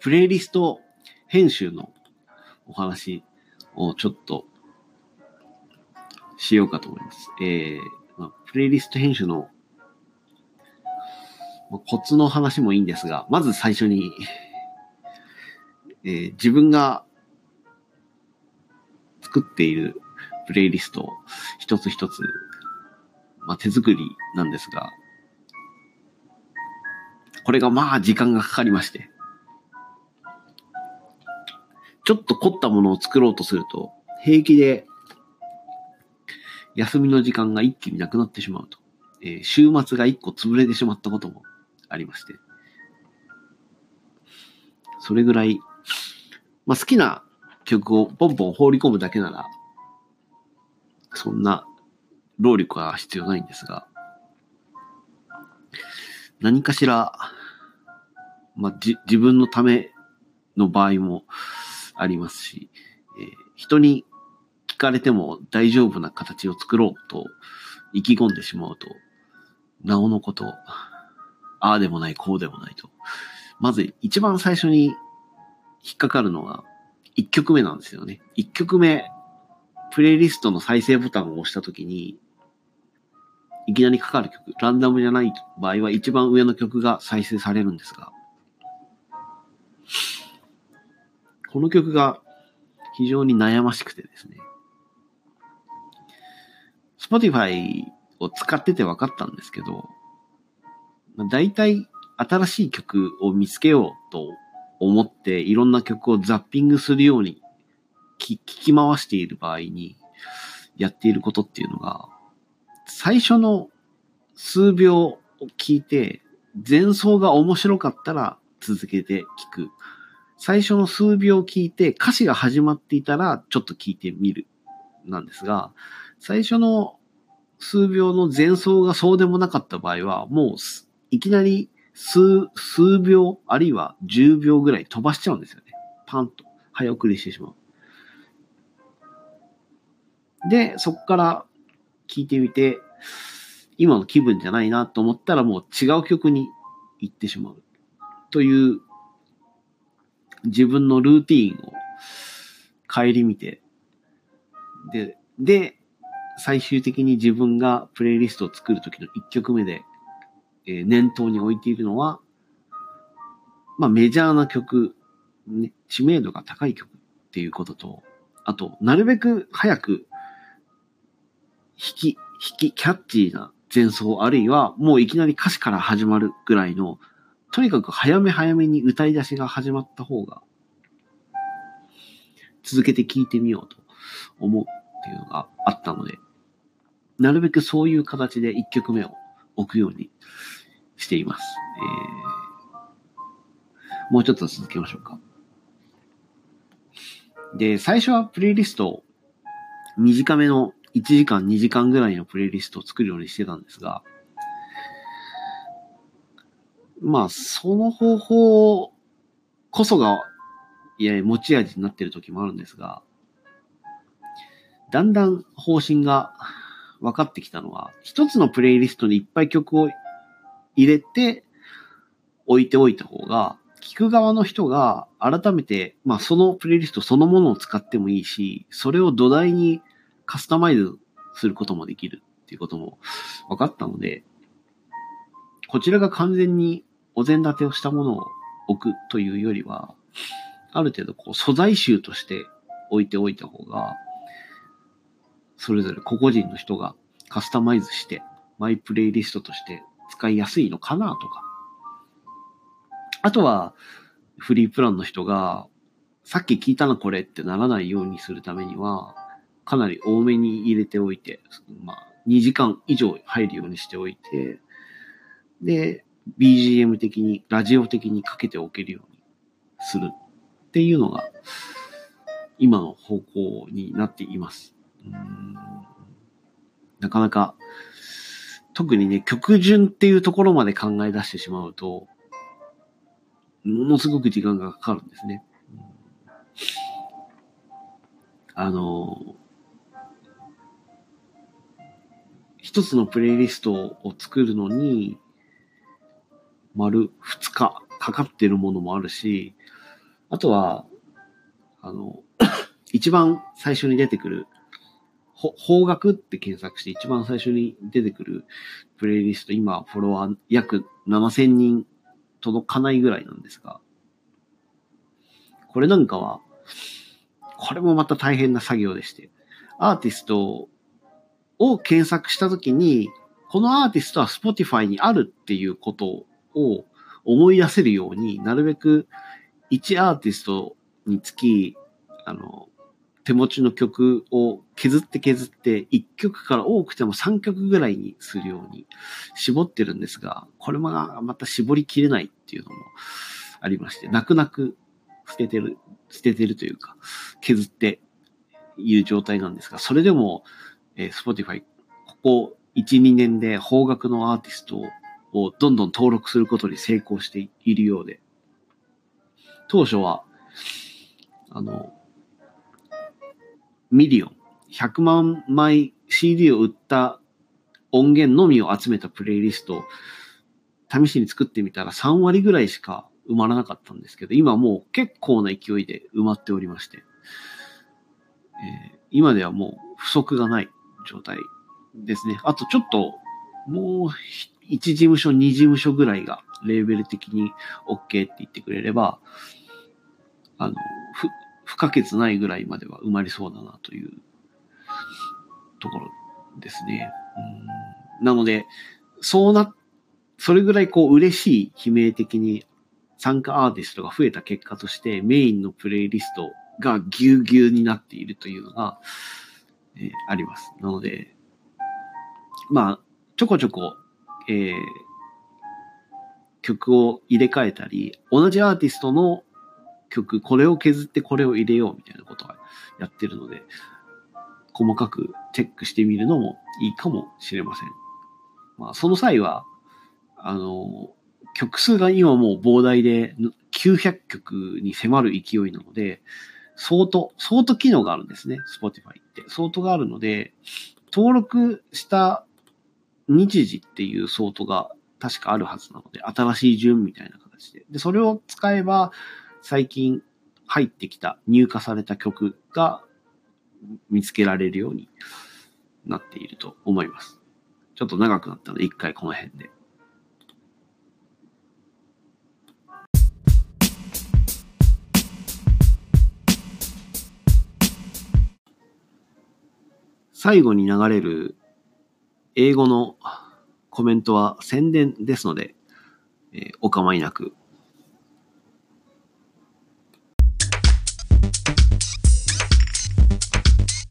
プレイリスト編集のお話をちょっとしようかと思います。えー、まあ、プレイリスト編集の、まあ、コツの話もいいんですが、まず最初に、えー、自分が作っているプレイリスト一つ一つ、まあ、手作りなんですが、これがまあ時間がかかりまして、ちょっと凝ったものを作ろうとすると、平気で休みの時間が一気になくなってしまうと。えー、週末が一個潰れてしまったこともありまして。それぐらい、まあ、好きな曲をポンポン放り込むだけなら、そんな労力は必要ないんですが、何かしら、まあ、じ、自分のための場合もありますし、えー、人に聞かれても大丈夫な形を作ろうと意気込んでしまうと、なおのこと、ああでもない、こうでもないと。まず一番最初に引っかかるのは、一曲目なんですよね。一曲目、プレイリストの再生ボタンを押したときに、いきなりかかる曲、ランダムじゃない場合は一番上の曲が再生されるんですが、この曲が非常に悩ましくてですね、Spotify を使ってて分かったんですけど、大体新しい曲を見つけようと思っていろんな曲をザッピングするように聞き回している場合にやっていることっていうのが、最初の数秒を聞いて前奏が面白かったら続けて聞く。最初の数秒聞いて歌詞が始まっていたらちょっと聞いてみる。なんですが、最初の数秒の前奏がそうでもなかった場合は、もういきなり数、数秒、あるいは10秒ぐらい飛ばしちゃうんですよね。パンと。早送りしてしまう。で、そこから聞いてみて、今の気分じゃないなと思ったらもう違う曲に行ってしまう。という、自分のルーティーンを帰り見て、で、で、最終的に自分がプレイリストを作るときの1曲目でえー、念頭に置いているのは、まあメジャーな曲、ね、知名度が高い曲っていうことと、あと、なるべく早く、弾き、弾き、キャッチーな前奏、あるいはもういきなり歌詞から始まるぐらいの、とにかく早め早めに歌い出しが始まった方が、続けて聴いてみようと思うっていうのがあったので、なるべくそういう形で一曲目を置くようにしています。えー、もうちょっと続けましょうか。で、最初はプレイリスト、短めの1時間、2時間ぐらいのプレイリストを作るようにしてたんですが、まあ、その方法こそが、いや、持ち味になっている時もあるんですが、だんだん方針が分かってきたのは、一つのプレイリストにいっぱい曲を入れて置いておいた方が、聞く側の人が改めて、まあそのプレイリストそのものを使ってもいいし、それを土台にカスタマイズすることもできるっていうことも分かったので、こちらが完全にお膳立てをしたものを置くというよりは、ある程度こう素材集として置いておいた方が、それぞれ個々人の人がカスタマイズして、マイプレイリストとして使いやすいのかなとか。あとは、フリープランの人が、さっき聞いたなこれってならないようにするためには、かなり多めに入れておいて、まあ、2時間以上入るようにしておいて、で、BGM 的に、ラジオ的にかけておけるようにするっていうのが、今の方向になっています。なかなか、特にね、曲順っていうところまで考え出してしまうと、ものすごく時間がかかるんですね。あの、一つのプレイリストを作るのに、丸二日かかってるものもあるし、あとは、あの、一番最初に出てくる、方角って検索して一番最初に出てくるプレイリスト、今フォロワー約7000人届かないぐらいなんですが、これなんかは、これもまた大変な作業でして、アーティストを検索したときに、このアーティストは Spotify にあるっていうことをを思い出せるように、なるべく1アーティストにつき、あの、手持ちの曲を削って削って、1曲から多くても3曲ぐらいにするように絞ってるんですが、これもまた絞りきれないっていうのもありまして、泣く泣く捨ててる、捨ててるというか、削っている状態なんですが、それでも、えー、Spotify、ここ1、2年で邦楽のアーティストををどんどん登録することに成功しているようで、当初は、あの、ミリオン、100万枚 CD を売った音源のみを集めたプレイリストを試しに作ってみたら3割ぐらいしか埋まらなかったんですけど、今もう結構な勢いで埋まっておりまして、えー、今ではもう不足がない状態ですね。あとちょっと、もう1事務所、2事務所ぐらいがレーベル的に OK って言ってくれれば、あの、ふ、不可欠ないぐらいまでは埋まりそうだなというところですね。うんなので、そうな、それぐらいこう嬉しい悲鳴的に参加アーティストが増えた結果としてメインのプレイリストがぎゅうぎゅうになっているというのが、えー、あります。なので、まあ、ちょこちょこ、えー、曲を入れ替えたり、同じアーティストの曲、これを削ってこれを入れようみたいなことはやってるので、細かくチェックしてみるのもいいかもしれません。まあ、その際は、あの、曲数が今もう膨大で900曲に迫る勢いなので、ソート、ソート機能があるんですね、Spotify って。ソートがあるので、登録した日時っていうソートが確かあるはずなので、新しい順みたいな形で。で、それを使えば、最近入ってきた、入荷された曲が見つけられるようになっていると思います。ちょっと長くなったので、一回この辺で。最後に流れる英語のコメントは宣伝ですので、えー、お構いなく